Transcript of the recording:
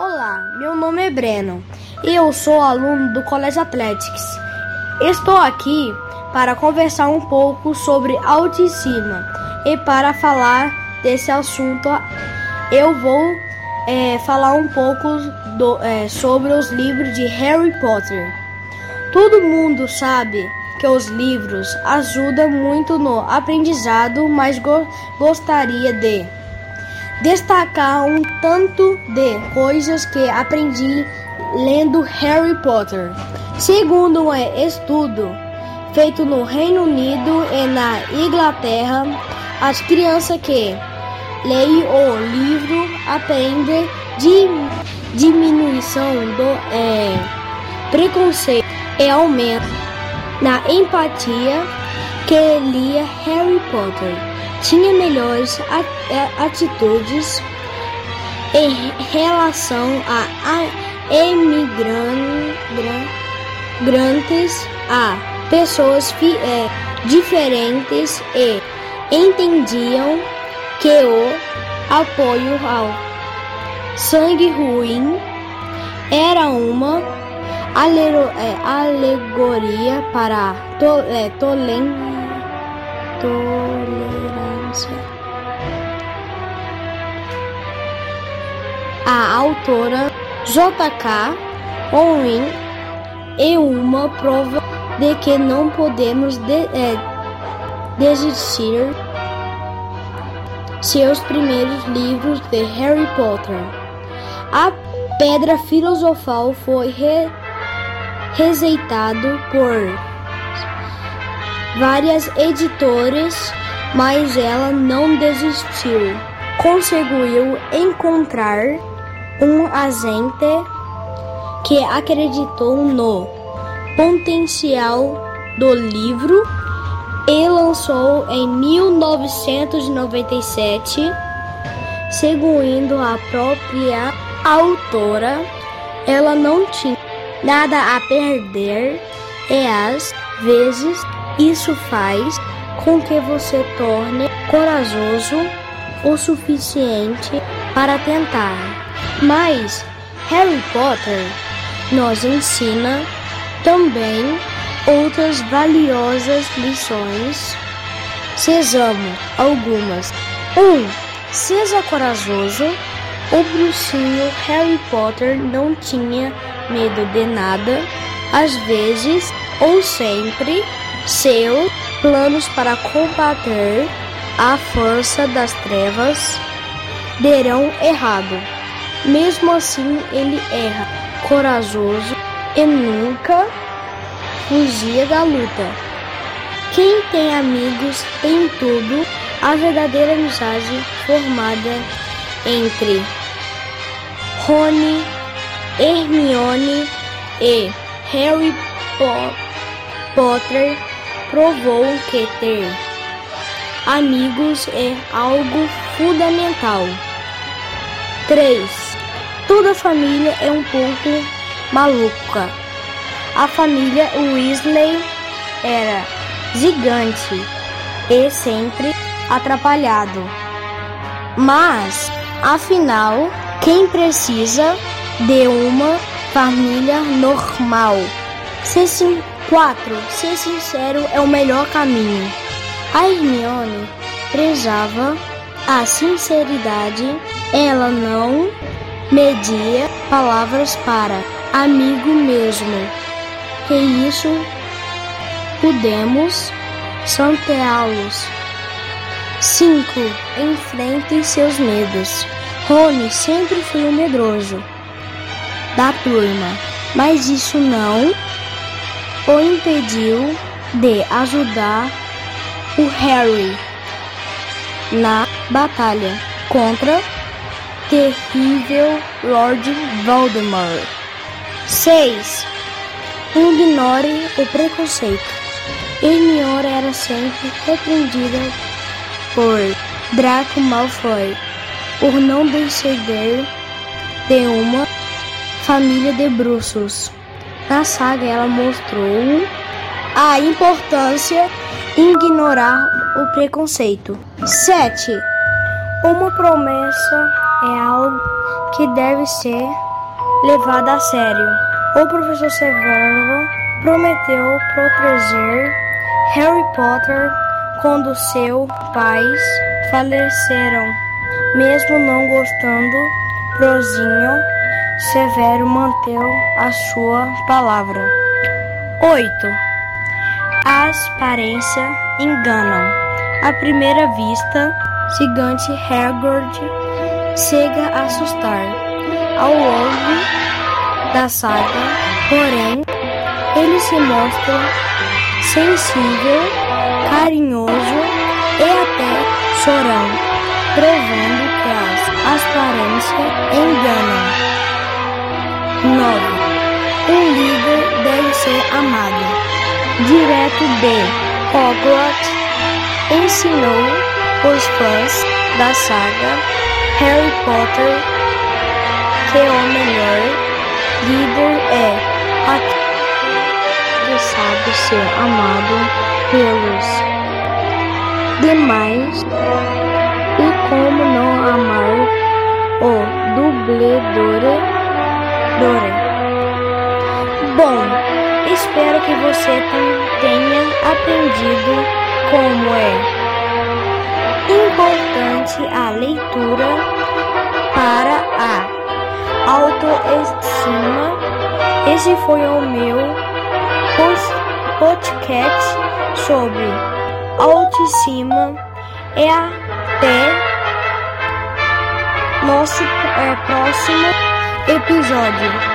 Olá, meu nome é Breno e eu sou aluno do Colégio Athletics. Estou aqui para conversar um pouco sobre autoestima e para falar desse assunto eu vou é, falar um pouco do, é, sobre os livros de Harry Potter. Todo mundo sabe que os livros ajudam muito no aprendizado, mas go gostaria de destacar um tanto de coisas que aprendi lendo Harry Potter. Segundo um estudo feito no Reino Unido e na Inglaterra, as crianças que leem o livro aprendem de diminuição do é, preconceito e aumento na empatia que lia Harry Potter. Tinha melhores atitudes em relação a imigrantes, a pessoas é, diferentes e entendiam que o apoio ao sangue ruim era uma é, alegoria para to, é, A autora J.K. Rowling é uma prova de que não podemos de, é, desistir seus primeiros livros de Harry Potter. A Pedra Filosofal foi re, rejeitado por várias editoras, mas ela não desistiu. Conseguiu encontrar um agente que acreditou no potencial do livro e lançou em 1997, segundo a própria autora, ela não tinha nada a perder e às vezes isso faz com que você torne corajoso o suficiente para tentar. Mas Harry Potter nos ensina também outras valiosas lições. Sejamos algumas. 1. Um, seja corajoso. O bruxinho Harry Potter não tinha medo de nada. Às vezes, ou sempre, seus planos para combater a força das trevas derão errado. Mesmo assim, ele erra, corajoso e nunca fugia da luta. Quem tem amigos tem tudo, a verdadeira amizade formada entre Rony, Hermione e Harry Potter Provou que ter amigos é algo fundamental. 3. Toda família é um pouco maluca. A família Weasley era gigante e sempre atrapalhado. Mas, afinal, quem precisa de uma família normal se 4. Ser sincero é o melhor caminho. A Hermione prezava a sinceridade, ela não media palavras para amigo mesmo. Que isso podemos santeá-los. 5. Enfrente seus medos. Rony sempre foi o medroso da turma, mas isso não o impediu de ajudar o Harry na batalha contra terrível Lord Voldemort. 6. Ignore o preconceito. Hermione era sempre repreendida por Draco Malfoy por não descender de uma família de bruxos. Na saga, ela mostrou a importância de ignorar o preconceito. 7. Uma promessa é algo que deve ser levada a sério. O professor Severo prometeu proteger Harry Potter quando seus pais faleceram. Mesmo não gostando, Prozinho Severo manteve a sua palavra. 8. As aparências enganam. À primeira vista, gigante Hagrid chega a assustar. Ao longo da saga, porém, ele se mostra sensível, carinhoso e até chorão, provando que as aparências enganam. 9. Um líder deve ser amado. Direto de Hogwarts ensinou os fãs da saga Harry Potter que o melhor líder é aquele que sabe ser amado pelos demais e como não amar o dubledore. Bom, espero que você tenha aprendido como é importante a leitura para a autoestima. Esse foi o meu podcast sobre autoestima e até nosso é, próximo episódio.